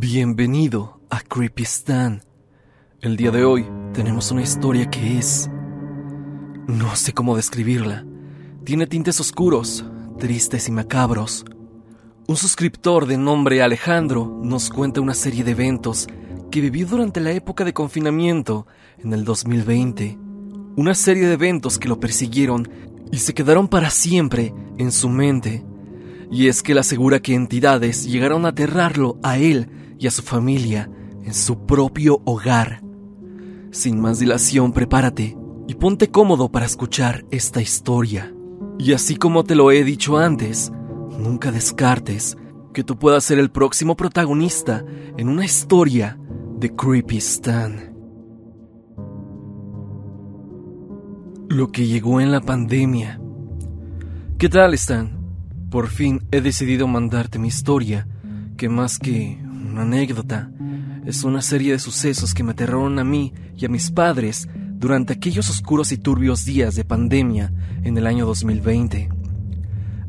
Bienvenido a Creepy Stan. El día de hoy tenemos una historia que es... No sé cómo describirla. Tiene tintes oscuros, tristes y macabros. Un suscriptor de nombre Alejandro nos cuenta una serie de eventos que vivió durante la época de confinamiento en el 2020. Una serie de eventos que lo persiguieron y se quedaron para siempre en su mente. Y es que él asegura que entidades llegaron a aterrarlo a él y a su familia en su propio hogar. Sin más dilación, prepárate y ponte cómodo para escuchar esta historia. Y así como te lo he dicho antes, nunca descartes que tú puedas ser el próximo protagonista en una historia de Creepy Stan. Lo que llegó en la pandemia. ¿Qué tal, Stan? Por fin he decidido mandarte mi historia, que más que anécdota, es una serie de sucesos que me aterraron a mí y a mis padres durante aquellos oscuros y turbios días de pandemia en el año 2020.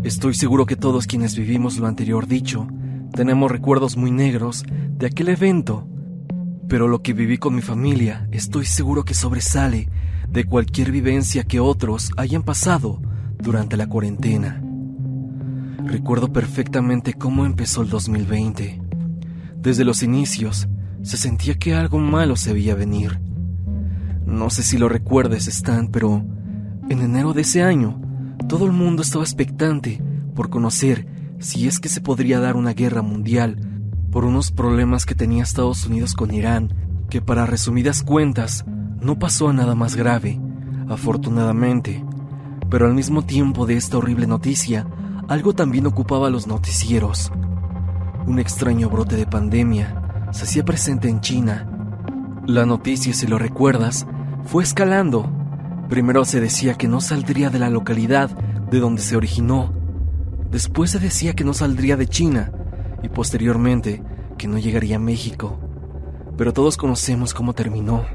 Estoy seguro que todos quienes vivimos lo anterior dicho tenemos recuerdos muy negros de aquel evento, pero lo que viví con mi familia estoy seguro que sobresale de cualquier vivencia que otros hayan pasado durante la cuarentena. Recuerdo perfectamente cómo empezó el 2020. Desde los inicios, se sentía que algo malo se veía venir. No sé si lo recuerdes, Stan, pero en enero de ese año, todo el mundo estaba expectante por conocer si es que se podría dar una guerra mundial por unos problemas que tenía Estados Unidos con Irán, que para resumidas cuentas no pasó a nada más grave, afortunadamente. Pero al mismo tiempo de esta horrible noticia, algo también ocupaba los noticieros. Un extraño brote de pandemia se hacía presente en China. La noticia, si lo recuerdas, fue escalando. Primero se decía que no saldría de la localidad de donde se originó. Después se decía que no saldría de China y posteriormente que no llegaría a México. Pero todos conocemos cómo terminó.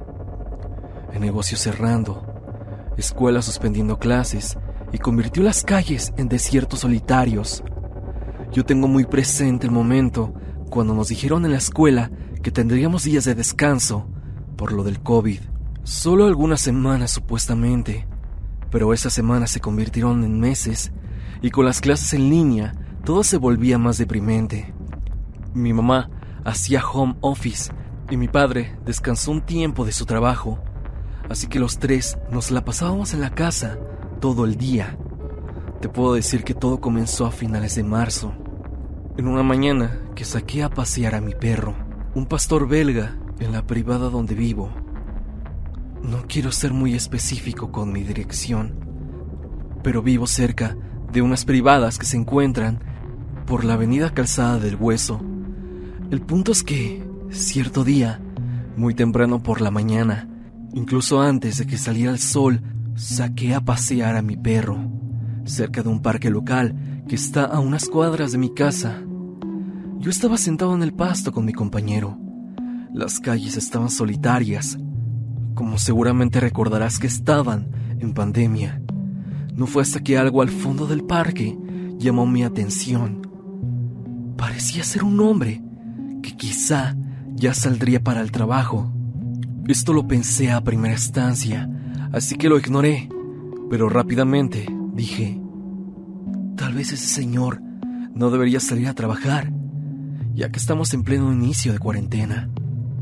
El negocio cerrando, escuelas suspendiendo clases y convirtió las calles en desiertos solitarios. Yo tengo muy presente el momento cuando nos dijeron en la escuela que tendríamos días de descanso por lo del COVID. Solo algunas semanas supuestamente, pero esas semanas se convirtieron en meses y con las clases en línea todo se volvía más deprimente. Mi mamá hacía home office y mi padre descansó un tiempo de su trabajo, así que los tres nos la pasábamos en la casa todo el día. Te puedo decir que todo comenzó a finales de marzo. En una mañana que saqué a pasear a mi perro, un pastor belga en la privada donde vivo. No quiero ser muy específico con mi dirección, pero vivo cerca de unas privadas que se encuentran por la avenida Calzada del Hueso. El punto es que, cierto día, muy temprano por la mañana, incluso antes de que saliera el sol, saqué a pasear a mi perro, cerca de un parque local que está a unas cuadras de mi casa. Yo estaba sentado en el pasto con mi compañero. Las calles estaban solitarias, como seguramente recordarás que estaban en pandemia. No fue hasta que algo al fondo del parque llamó mi atención. Parecía ser un hombre que quizá ya saldría para el trabajo. Esto lo pensé a primera instancia, así que lo ignoré, pero rápidamente dije, Vez ese señor no debería salir a trabajar, ya que estamos en pleno inicio de cuarentena.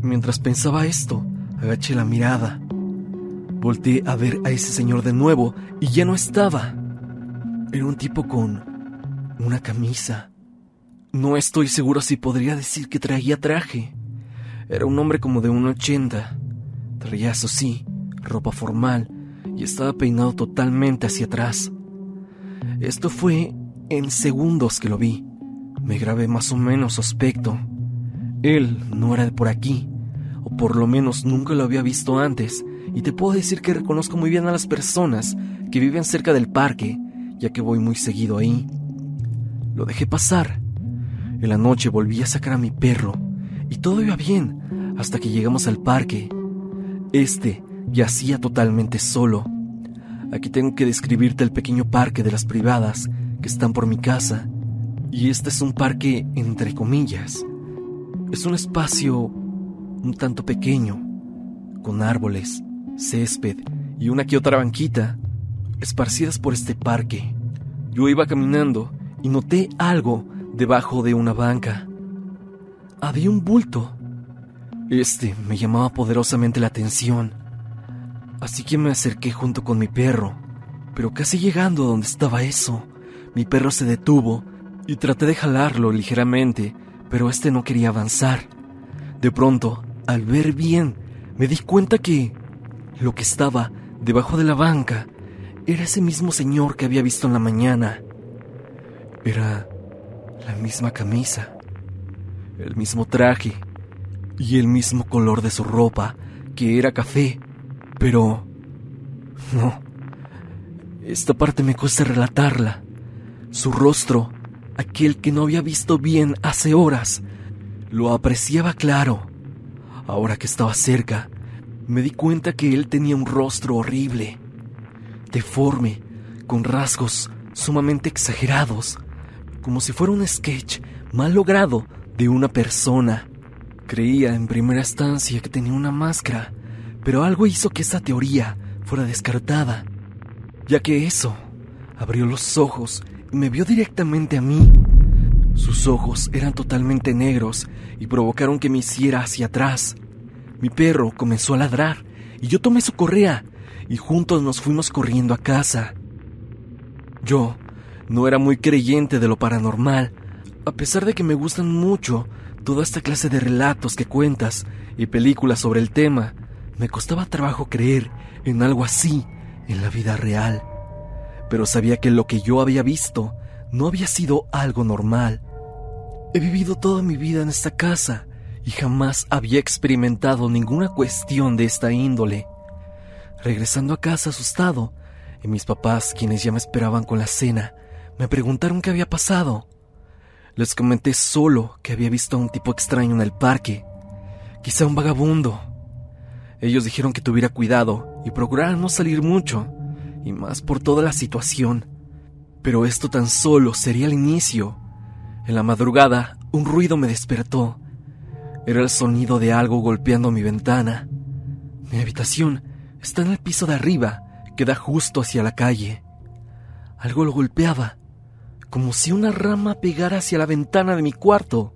Mientras pensaba esto, agaché la mirada. Volté a ver a ese señor de nuevo y ya no estaba. Era un tipo con una camisa. No estoy seguro si podría decir que traía traje. Era un hombre como de un ochenta. Traía, eso sí, ropa formal y estaba peinado totalmente hacia atrás. Esto fue en segundos que lo vi. Me grabé más o menos su aspecto. Él no era de por aquí, o por lo menos nunca lo había visto antes, y te puedo decir que reconozco muy bien a las personas que viven cerca del parque, ya que voy muy seguido ahí. Lo dejé pasar. En la noche volví a sacar a mi perro, y todo iba bien hasta que llegamos al parque. Este yacía totalmente solo, Aquí tengo que describirte el pequeño parque de las privadas que están por mi casa. Y este es un parque entre comillas. Es un espacio un tanto pequeño, con árboles, césped y una que otra banquita esparcidas por este parque. Yo iba caminando y noté algo debajo de una banca. Había un bulto. Este me llamaba poderosamente la atención, así que me acerqué junto con mi perro, pero casi llegando a donde estaba eso, mi perro se detuvo y traté de jalarlo ligeramente, pero este no quería avanzar. De pronto, al ver bien, me di cuenta que lo que estaba debajo de la banca era ese mismo señor que había visto en la mañana. Era la misma camisa, el mismo traje y el mismo color de su ropa, que era café. Pero... No. Esta parte me cuesta relatarla. Su rostro, aquel que no había visto bien hace horas, lo apreciaba claro. Ahora que estaba cerca, me di cuenta que él tenía un rostro horrible, deforme, con rasgos sumamente exagerados, como si fuera un sketch mal logrado de una persona. Creía en primera instancia que tenía una máscara, pero algo hizo que esa teoría fuera descartada, ya que eso abrió los ojos me vio directamente a mí. Sus ojos eran totalmente negros y provocaron que me hiciera hacia atrás. Mi perro comenzó a ladrar y yo tomé su correa y juntos nos fuimos corriendo a casa. Yo no era muy creyente de lo paranormal, a pesar de que me gustan mucho toda esta clase de relatos que cuentas y películas sobre el tema, me costaba trabajo creer en algo así en la vida real. Pero sabía que lo que yo había visto no había sido algo normal. He vivido toda mi vida en esta casa y jamás había experimentado ninguna cuestión de esta índole. Regresando a casa asustado, y mis papás, quienes ya me esperaban con la cena, me preguntaron qué había pasado. Les comenté solo que había visto a un tipo extraño en el parque, quizá un vagabundo. Ellos dijeron que tuviera cuidado y procurara no salir mucho, y más por toda la situación. Pero esto tan solo sería el inicio. En la madrugada, un ruido me despertó. Era el sonido de algo golpeando mi ventana. Mi habitación está en el piso de arriba, que da justo hacia la calle. Algo lo golpeaba, como si una rama pegara hacia la ventana de mi cuarto,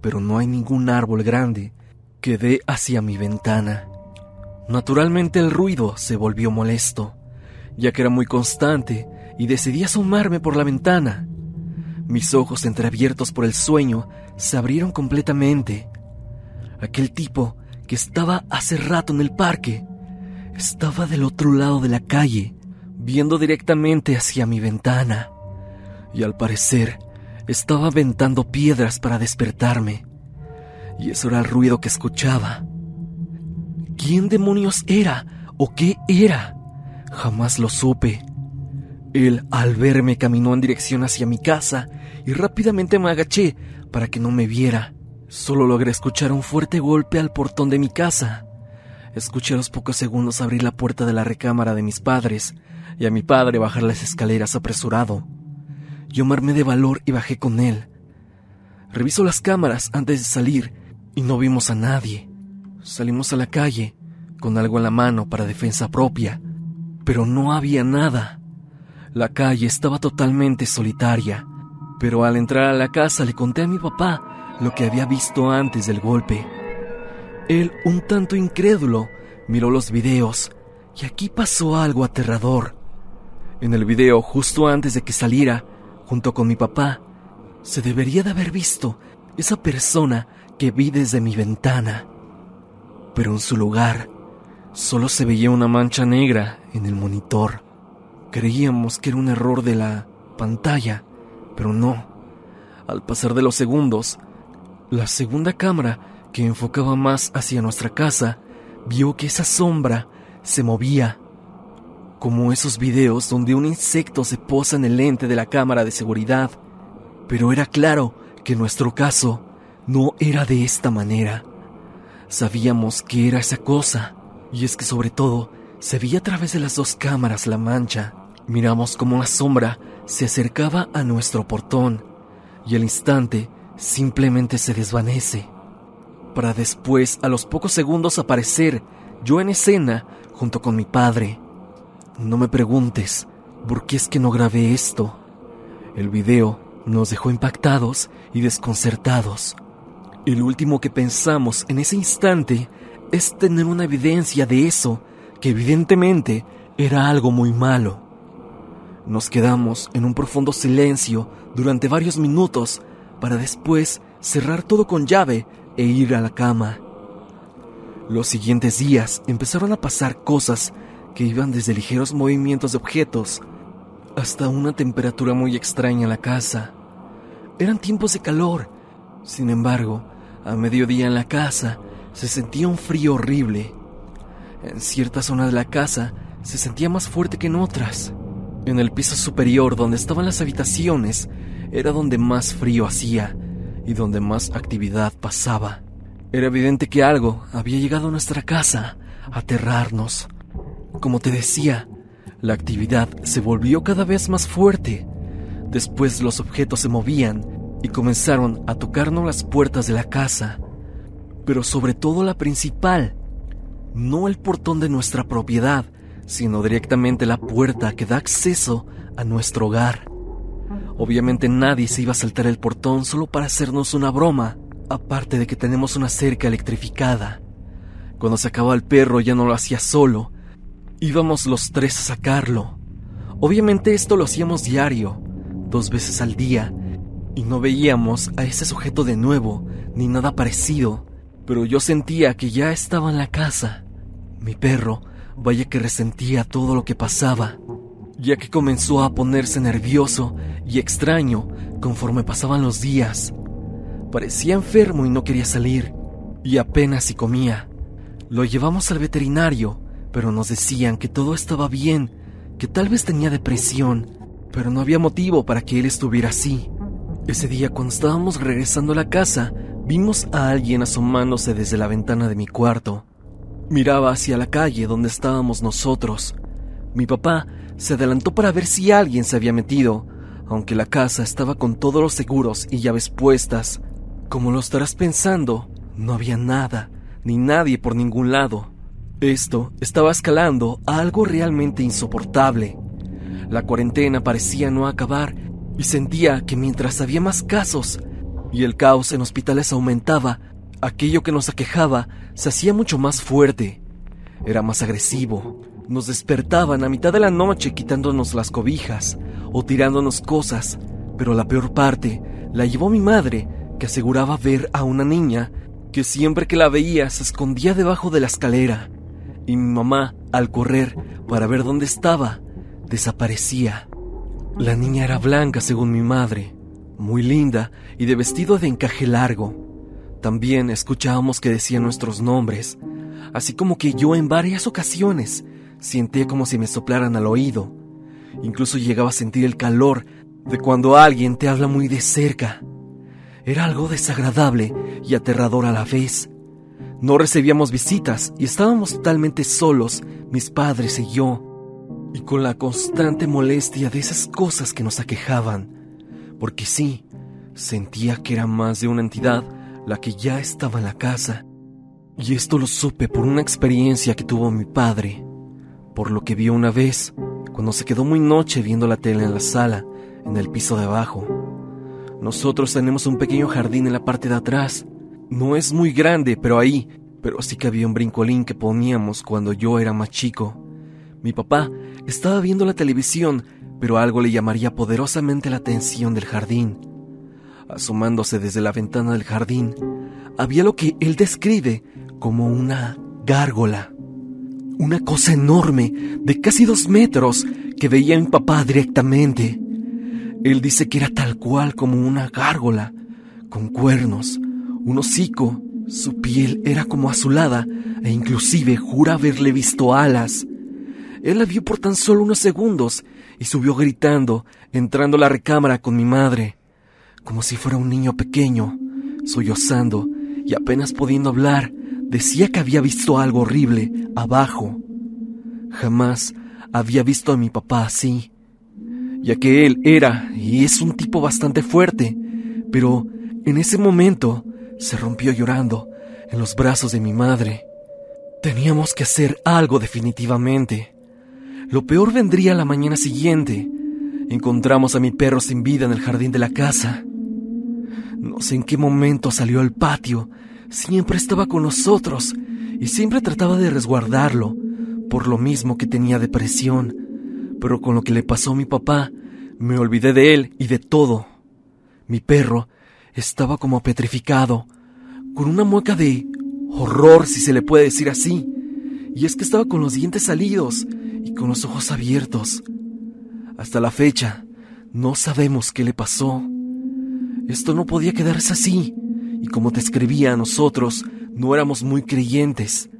pero no hay ningún árbol grande que dé hacia mi ventana. Naturalmente el ruido se volvió molesto, ya que era muy constante y decidí asomarme por la ventana. Mis ojos entreabiertos por el sueño se abrieron completamente. Aquel tipo que estaba hace rato en el parque estaba del otro lado de la calle, viendo directamente hacia mi ventana. Y al parecer estaba aventando piedras para despertarme. Y eso era el ruido que escuchaba. ¿Quién demonios era o qué era? Jamás lo supe. Él, al verme, caminó en dirección hacia mi casa y rápidamente me agaché para que no me viera. Solo logré escuchar un fuerte golpe al portón de mi casa. Escuché a los pocos segundos abrir la puerta de la recámara de mis padres y a mi padre bajar las escaleras apresurado. Yo me de valor y bajé con él. Reviso las cámaras antes de salir y no vimos a nadie. Salimos a la calle con algo en la mano para defensa propia, pero no había nada. La calle estaba totalmente solitaria, pero al entrar a la casa le conté a mi papá lo que había visto antes del golpe. Él, un tanto incrédulo, miró los videos y aquí pasó algo aterrador. En el video, justo antes de que saliera, junto con mi papá, se debería de haber visto esa persona que vi desde mi ventana. Pero en su lugar, solo se veía una mancha negra en el monitor. Creíamos que era un error de la pantalla, pero no. Al pasar de los segundos, la segunda cámara, que enfocaba más hacia nuestra casa, vio que esa sombra se movía, como esos videos donde un insecto se posa en el lente de la cámara de seguridad. Pero era claro que nuestro caso no era de esta manera. Sabíamos que era esa cosa, y es que sobre todo se veía a través de las dos cámaras la mancha. Miramos como una sombra se acercaba a nuestro portón y al instante simplemente se desvanece. para después, a los pocos segundos, aparecer yo en escena junto con mi padre. No me preguntes por qué es que no grabé esto. El video nos dejó impactados y desconcertados. El último que pensamos en ese instante es tener una evidencia de eso, que evidentemente era algo muy malo. Nos quedamos en un profundo silencio durante varios minutos para después cerrar todo con llave e ir a la cama. Los siguientes días empezaron a pasar cosas que iban desde ligeros movimientos de objetos hasta una temperatura muy extraña en la casa. Eran tiempos de calor. Sin embargo, a mediodía en la casa se sentía un frío horrible. En ciertas zonas de la casa se sentía más fuerte que en otras. En el piso superior, donde estaban las habitaciones, era donde más frío hacía y donde más actividad pasaba. Era evidente que algo había llegado a nuestra casa a aterrarnos. Como te decía, la actividad se volvió cada vez más fuerte. Después los objetos se movían y comenzaron a tocarnos las puertas de la casa. Pero sobre todo la principal, no el portón de nuestra propiedad, sino directamente la puerta que da acceso a nuestro hogar. Obviamente nadie se iba a saltar el portón solo para hacernos una broma, aparte de que tenemos una cerca electrificada. Cuando se acababa el perro ya no lo hacía solo, íbamos los tres a sacarlo. Obviamente esto lo hacíamos diario, dos veces al día, y no veíamos a ese sujeto de nuevo, ni nada parecido, pero yo sentía que ya estaba en la casa. Mi perro Vaya que resentía todo lo que pasaba, ya que comenzó a ponerse nervioso y extraño conforme pasaban los días. Parecía enfermo y no quería salir, y apenas si comía. Lo llevamos al veterinario, pero nos decían que todo estaba bien, que tal vez tenía depresión, pero no había motivo para que él estuviera así. Ese día cuando estábamos regresando a la casa, vimos a alguien asomándose desde la ventana de mi cuarto. Miraba hacia la calle donde estábamos nosotros. Mi papá se adelantó para ver si alguien se había metido, aunque la casa estaba con todos los seguros y llaves puestas. Como lo estarás pensando, no había nada, ni nadie por ningún lado. Esto estaba escalando a algo realmente insoportable. La cuarentena parecía no acabar y sentía que mientras había más casos y el caos en hospitales aumentaba, Aquello que nos aquejaba se hacía mucho más fuerte. Era más agresivo. Nos despertaban a mitad de la noche quitándonos las cobijas o tirándonos cosas, pero la peor parte la llevó mi madre, que aseguraba ver a una niña que siempre que la veía se escondía debajo de la escalera, y mi mamá, al correr para ver dónde estaba, desaparecía. La niña era blanca según mi madre, muy linda y de vestido de encaje largo. También escuchábamos que decían nuestros nombres, así como que yo en varias ocasiones sentía como si me soplaran al oído. Incluso llegaba a sentir el calor de cuando alguien te habla muy de cerca. Era algo desagradable y aterrador a la vez. No recibíamos visitas y estábamos totalmente solos, mis padres y yo, y con la constante molestia de esas cosas que nos aquejaban, porque sí, sentía que era más de una entidad la que ya estaba en la casa. Y esto lo supe por una experiencia que tuvo mi padre, por lo que vio una vez, cuando se quedó muy noche viendo la tele en la sala, en el piso de abajo. Nosotros tenemos un pequeño jardín en la parte de atrás. No es muy grande, pero ahí, pero sí que había un brincolín que poníamos cuando yo era más chico. Mi papá estaba viendo la televisión, pero algo le llamaría poderosamente la atención del jardín asomándose desde la ventana del jardín, había lo que él describe como una gárgola. Una cosa enorme, de casi dos metros, que veía mi papá directamente. Él dice que era tal cual como una gárgola, con cuernos, un hocico, su piel era como azulada e inclusive jura haberle visto alas. Él la vio por tan solo unos segundos y subió gritando, entrando a la recámara con mi madre como si fuera un niño pequeño, sollozando y apenas pudiendo hablar, decía que había visto algo horrible abajo. Jamás había visto a mi papá así, ya que él era y es un tipo bastante fuerte, pero en ese momento se rompió llorando, en los brazos de mi madre. Teníamos que hacer algo definitivamente. Lo peor vendría la mañana siguiente. Encontramos a mi perro sin vida en el jardín de la casa. No sé en qué momento salió al patio. Siempre estaba con nosotros y siempre trataba de resguardarlo, por lo mismo que tenía depresión. Pero con lo que le pasó a mi papá, me olvidé de él y de todo. Mi perro estaba como petrificado, con una mueca de horror, si se le puede decir así. Y es que estaba con los dientes salidos y con los ojos abiertos. Hasta la fecha, no sabemos qué le pasó. Esto no podía quedarse así, y como te escribía nosotros, no éramos muy creyentes.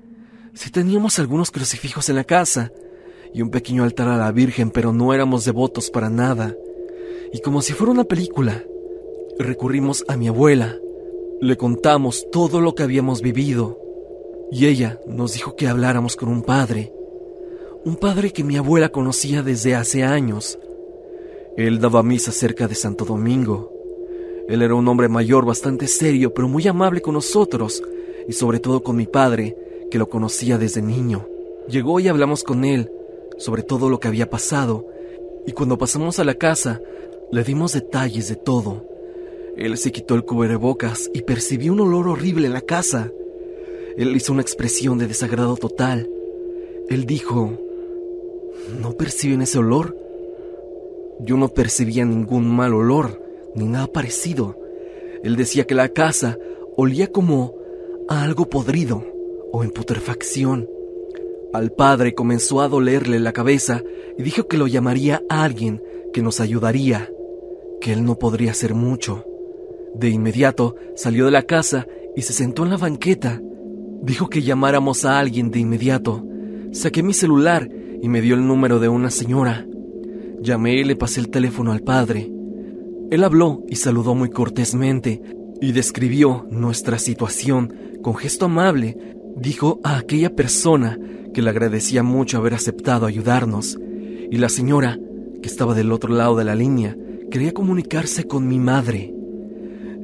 Sí teníamos algunos crucifijos en la casa y un pequeño altar a la Virgen, pero no éramos devotos para nada. Y como si fuera una película, recurrimos a mi abuela, le contamos todo lo que habíamos vivido, y ella nos dijo que habláramos con un padre, un padre que mi abuela conocía desde hace años. Él daba misa cerca de Santo Domingo. Él era un hombre mayor bastante serio, pero muy amable con nosotros, y sobre todo con mi padre, que lo conocía desde niño. Llegó y hablamos con él sobre todo lo que había pasado, y cuando pasamos a la casa, le dimos detalles de todo. Él se quitó el cubrebocas y percibió un olor horrible en la casa. Él hizo una expresión de desagrado total. Él dijo, ¿no perciben ese olor? Yo no percibía ningún mal olor, ni nada parecido. Él decía que la casa olía como a algo podrido o en putrefacción. Al padre comenzó a dolerle la cabeza y dijo que lo llamaría a alguien que nos ayudaría, que él no podría hacer mucho. De inmediato salió de la casa y se sentó en la banqueta. Dijo que llamáramos a alguien de inmediato. Saqué mi celular y me dio el número de una señora. Llamé y le pasé el teléfono al padre. Él habló y saludó muy cortésmente y describió nuestra situación con gesto amable. Dijo a aquella persona que le agradecía mucho haber aceptado ayudarnos, y la señora, que estaba del otro lado de la línea, quería comunicarse con mi madre.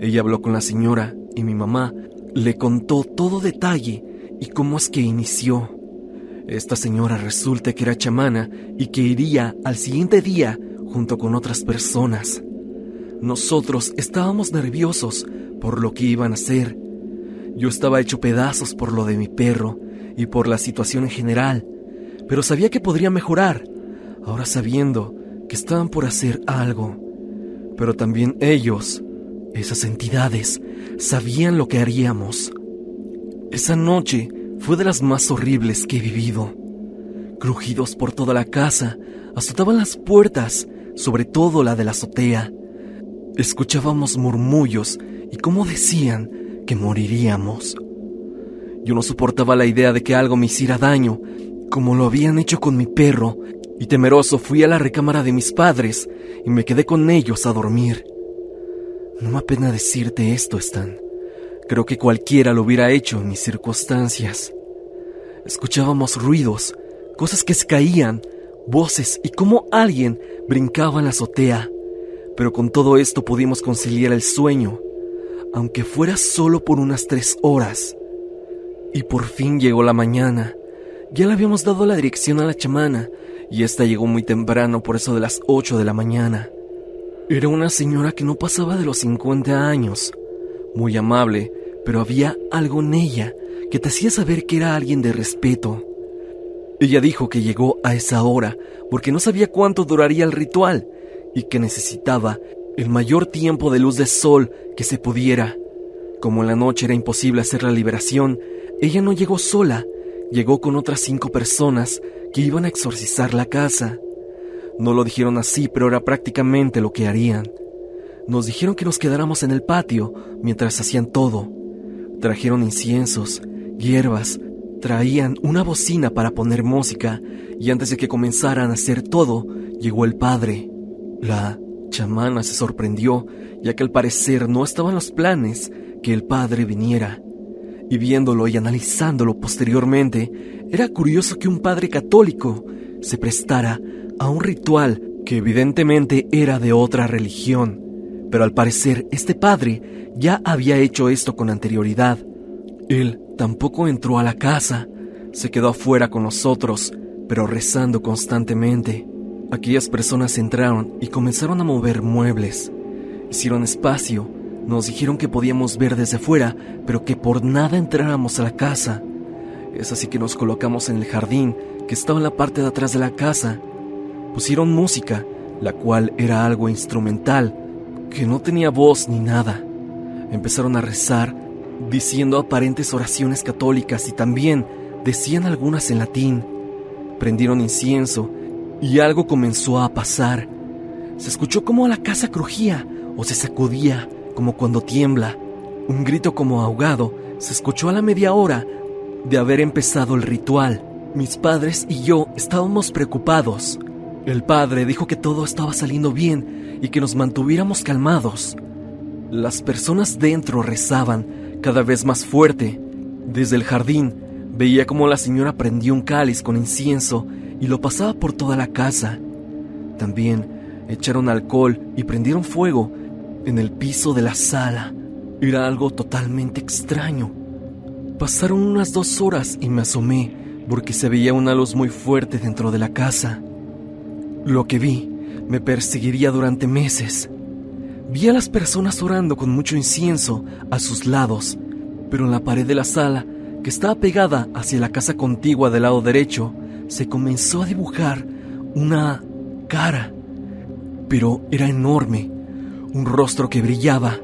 Ella habló con la señora y mi mamá le contó todo detalle y cómo es que inició. Esta señora resulta que era chamana y que iría al siguiente día junto con otras personas. Nosotros estábamos nerviosos por lo que iban a hacer. Yo estaba hecho pedazos por lo de mi perro y por la situación en general, pero sabía que podría mejorar, ahora sabiendo que estaban por hacer algo. Pero también ellos, esas entidades, sabían lo que haríamos. Esa noche fue de las más horribles que he vivido. Crujidos por toda la casa, azotaban las puertas, sobre todo la de la azotea. Escuchábamos murmullos y cómo decían que moriríamos. Yo no soportaba la idea de que algo me hiciera daño, como lo habían hecho con mi perro, y temeroso fui a la recámara de mis padres y me quedé con ellos a dormir. No me apena decirte esto, Stan. Creo que cualquiera lo hubiera hecho en mis circunstancias. Escuchábamos ruidos, cosas que se caían, voces y cómo alguien brincaba en la azotea. Pero con todo esto pudimos conciliar el sueño, aunque fuera solo por unas tres horas. Y por fin llegó la mañana. Ya le habíamos dado la dirección a la chamana, y esta llegó muy temprano, por eso de las ocho de la mañana. Era una señora que no pasaba de los 50 años, muy amable, pero había algo en ella que te hacía saber que era alguien de respeto. Ella dijo que llegó a esa hora porque no sabía cuánto duraría el ritual y que necesitaba el mayor tiempo de luz de sol que se pudiera. Como en la noche era imposible hacer la liberación, ella no llegó sola, llegó con otras cinco personas que iban a exorcizar la casa. No lo dijeron así, pero era prácticamente lo que harían. Nos dijeron que nos quedáramos en el patio mientras hacían todo. Trajeron inciensos, hierbas, traían una bocina para poner música y antes de que comenzaran a hacer todo, llegó el padre. La chamana se sorprendió, ya que al parecer no estaban los planes que el padre viniera y viéndolo y analizándolo posteriormente, era curioso que un padre católico se prestara a un ritual que evidentemente era de otra religión, pero al parecer este padre ya había hecho esto con anterioridad. Él tampoco entró a la casa, se quedó afuera con nosotros, pero rezando constantemente. Aquellas personas entraron y comenzaron a mover muebles. Hicieron espacio, nos dijeron que podíamos ver desde fuera, pero que por nada entráramos a la casa. Es así que nos colocamos en el jardín que estaba en la parte de atrás de la casa. Pusieron música, la cual era algo instrumental, que no tenía voz ni nada. Empezaron a rezar, diciendo aparentes oraciones católicas y también decían algunas en latín. Prendieron incienso y algo comenzó a pasar. Se escuchó como la casa crujía o se sacudía, como cuando tiembla. Un grito como ahogado se escuchó a la media hora de haber empezado el ritual. Mis padres y yo estábamos preocupados. El padre dijo que todo estaba saliendo bien y que nos mantuviéramos calmados. Las personas dentro rezaban cada vez más fuerte. Desde el jardín veía como la señora prendió un cáliz con incienso y lo pasaba por toda la casa. También echaron alcohol y prendieron fuego en el piso de la sala. Era algo totalmente extraño. Pasaron unas dos horas y me asomé porque se veía una luz muy fuerte dentro de la casa. Lo que vi me perseguiría durante meses. Vi a las personas orando con mucho incienso a sus lados, pero en la pared de la sala, que estaba pegada hacia la casa contigua del lado derecho, se comenzó a dibujar una cara, pero era enorme, un rostro que brillaba,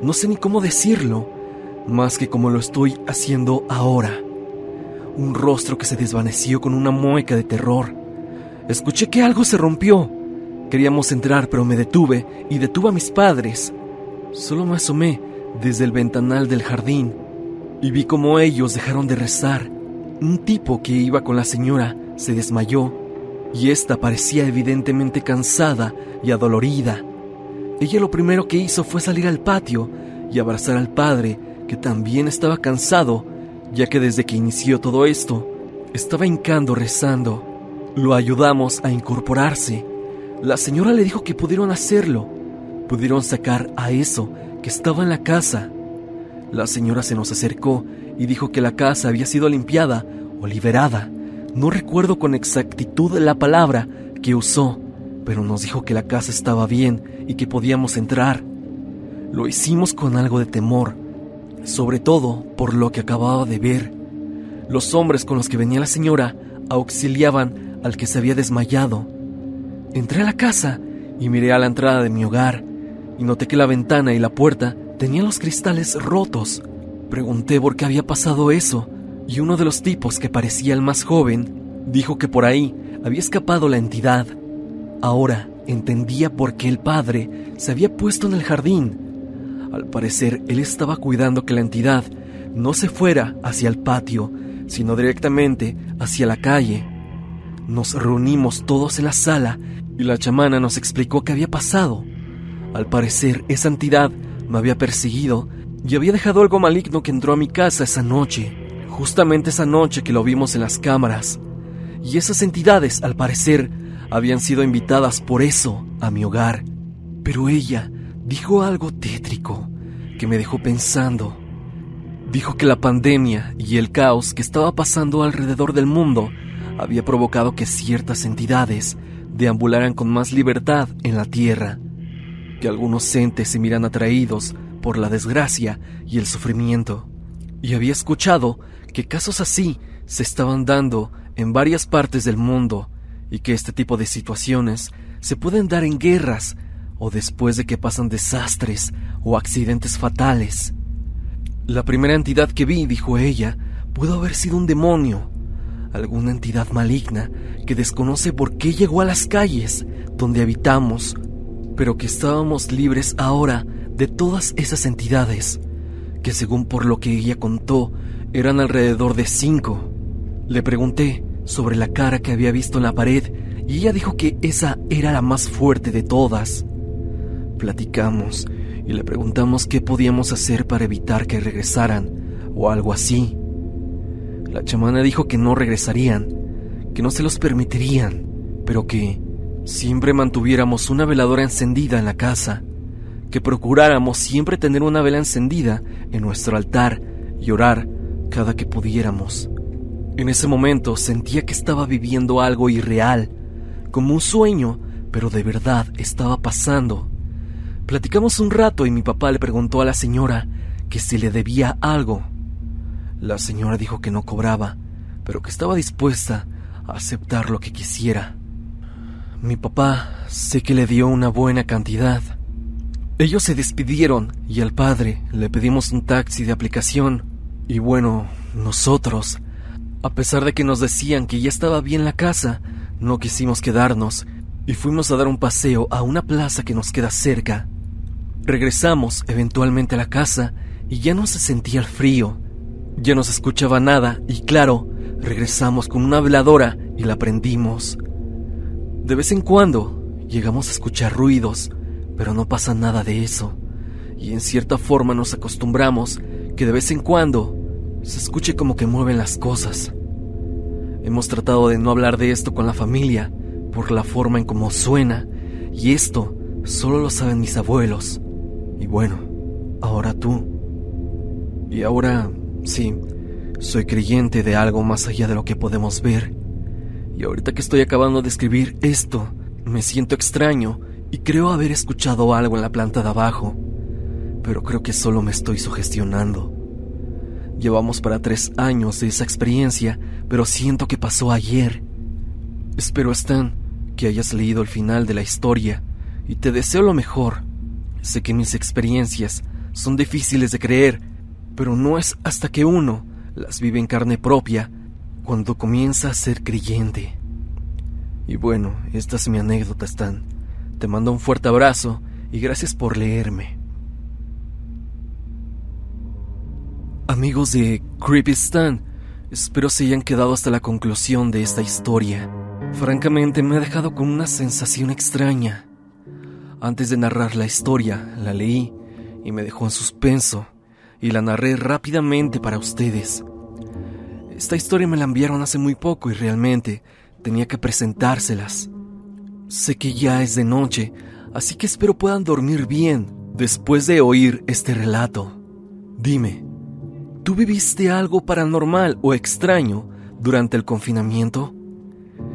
no sé ni cómo decirlo, más que como lo estoy haciendo ahora. Un rostro que se desvaneció con una mueca de terror. Escuché que algo se rompió. Queríamos entrar, pero me detuve y detuve a mis padres. Solo me asomé desde el ventanal del jardín y vi cómo ellos dejaron de rezar. Un tipo que iba con la señora se desmayó y ésta parecía evidentemente cansada y adolorida. Ella lo primero que hizo fue salir al patio y abrazar al padre, que también estaba cansado, ya que desde que inició todo esto, estaba hincando rezando. Lo ayudamos a incorporarse. La señora le dijo que pudieron hacerlo. Pudieron sacar a eso que estaba en la casa. La señora se nos acercó y dijo que la casa había sido limpiada o liberada. No recuerdo con exactitud la palabra que usó, pero nos dijo que la casa estaba bien y que podíamos entrar. Lo hicimos con algo de temor, sobre todo por lo que acababa de ver. Los hombres con los que venía la señora auxiliaban al que se había desmayado. Entré a la casa y miré a la entrada de mi hogar y noté que la ventana y la puerta tenían los cristales rotos. Pregunté por qué había pasado eso y uno de los tipos que parecía el más joven dijo que por ahí había escapado la entidad. Ahora entendía por qué el padre se había puesto en el jardín. Al parecer, él estaba cuidando que la entidad no se fuera hacia el patio, sino directamente hacia la calle. Nos reunimos todos en la sala y la chamana nos explicó qué había pasado. Al parecer, esa entidad me había perseguido y había dejado algo maligno que entró a mi casa esa noche, justamente esa noche que lo vimos en las cámaras. Y esas entidades, al parecer, habían sido invitadas por eso a mi hogar. Pero ella dijo algo tétrico que me dejó pensando. Dijo que la pandemia y el caos que estaba pasando alrededor del mundo había provocado que ciertas entidades deambularan con más libertad en la Tierra, que algunos entes se miran atraídos por la desgracia y el sufrimiento. Y había escuchado que casos así se estaban dando en varias partes del mundo y que este tipo de situaciones se pueden dar en guerras o después de que pasan desastres o accidentes fatales. La primera entidad que vi, dijo ella, pudo haber sido un demonio, alguna entidad maligna que desconoce por qué llegó a las calles donde habitamos, pero que estábamos libres ahora de todas esas entidades, que según por lo que ella contó, eran alrededor de cinco. Le pregunté sobre la cara que había visto en la pared y ella dijo que esa era la más fuerte de todas. Platicamos y le preguntamos qué podíamos hacer para evitar que regresaran o algo así. La chamana dijo que no regresarían, que no se los permitirían, pero que siempre mantuviéramos una veladora encendida en la casa, que procuráramos siempre tener una vela encendida en nuestro altar y orar cada que pudiéramos. En ese momento sentía que estaba viviendo algo irreal, como un sueño, pero de verdad estaba pasando. Platicamos un rato y mi papá le preguntó a la señora que si le debía algo. La señora dijo que no cobraba, pero que estaba dispuesta a aceptar lo que quisiera. Mi papá sé que le dio una buena cantidad. Ellos se despidieron y al padre le pedimos un taxi de aplicación. Y bueno, nosotros, a pesar de que nos decían que ya estaba bien la casa, no quisimos quedarnos y fuimos a dar un paseo a una plaza que nos queda cerca. Regresamos eventualmente a la casa y ya no se sentía el frío, ya no se escuchaba nada y claro, regresamos con una veladora y la prendimos. De vez en cuando llegamos a escuchar ruidos, pero no pasa nada de eso. Y en cierta forma nos acostumbramos que de vez en cuando se escuche como que mueven las cosas. Hemos tratado de no hablar de esto con la familia por la forma en cómo suena, y esto solo lo saben mis abuelos. Y bueno, ahora tú. Y ahora, sí, soy creyente de algo más allá de lo que podemos ver. Y ahorita que estoy acabando de escribir esto, me siento extraño y creo haber escuchado algo en la planta de abajo. Pero creo que solo me estoy sugestionando. Llevamos para tres años de esa experiencia, pero siento que pasó ayer. Espero, Stan, que hayas leído el final de la historia y te deseo lo mejor. Sé que mis experiencias son difíciles de creer, pero no es hasta que uno las vive en carne propia cuando comienza a ser creyente. Y bueno, esta es mi anécdota, Stan. Te mando un fuerte abrazo y gracias por leerme. Amigos de Creepy Stan, espero se hayan quedado hasta la conclusión de esta historia. Francamente me ha dejado con una sensación extraña. Antes de narrar la historia, la leí y me dejó en suspenso y la narré rápidamente para ustedes. Esta historia me la enviaron hace muy poco y realmente tenía que presentárselas. Sé que ya es de noche, así que espero puedan dormir bien después de oír este relato. Dime, ¿tú viviste algo paranormal o extraño durante el confinamiento?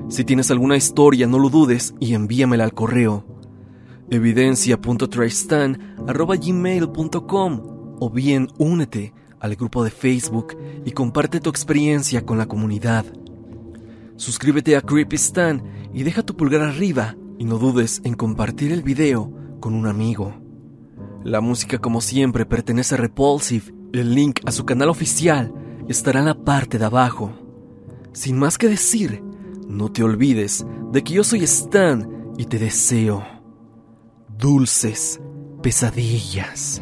Si tienes alguna historia, no lo dudes y envíamela al correo evidencia.tristan.gmail.com o bien únete al grupo de Facebook y comparte tu experiencia con la comunidad. Suscríbete a Creepy Stan y deja tu pulgar arriba y no dudes en compartir el video con un amigo. La música como siempre pertenece a Repulsive. El link a su canal oficial estará en la parte de abajo. Sin más que decir, no te olvides de que yo soy Stan y te deseo dulces pesadillas.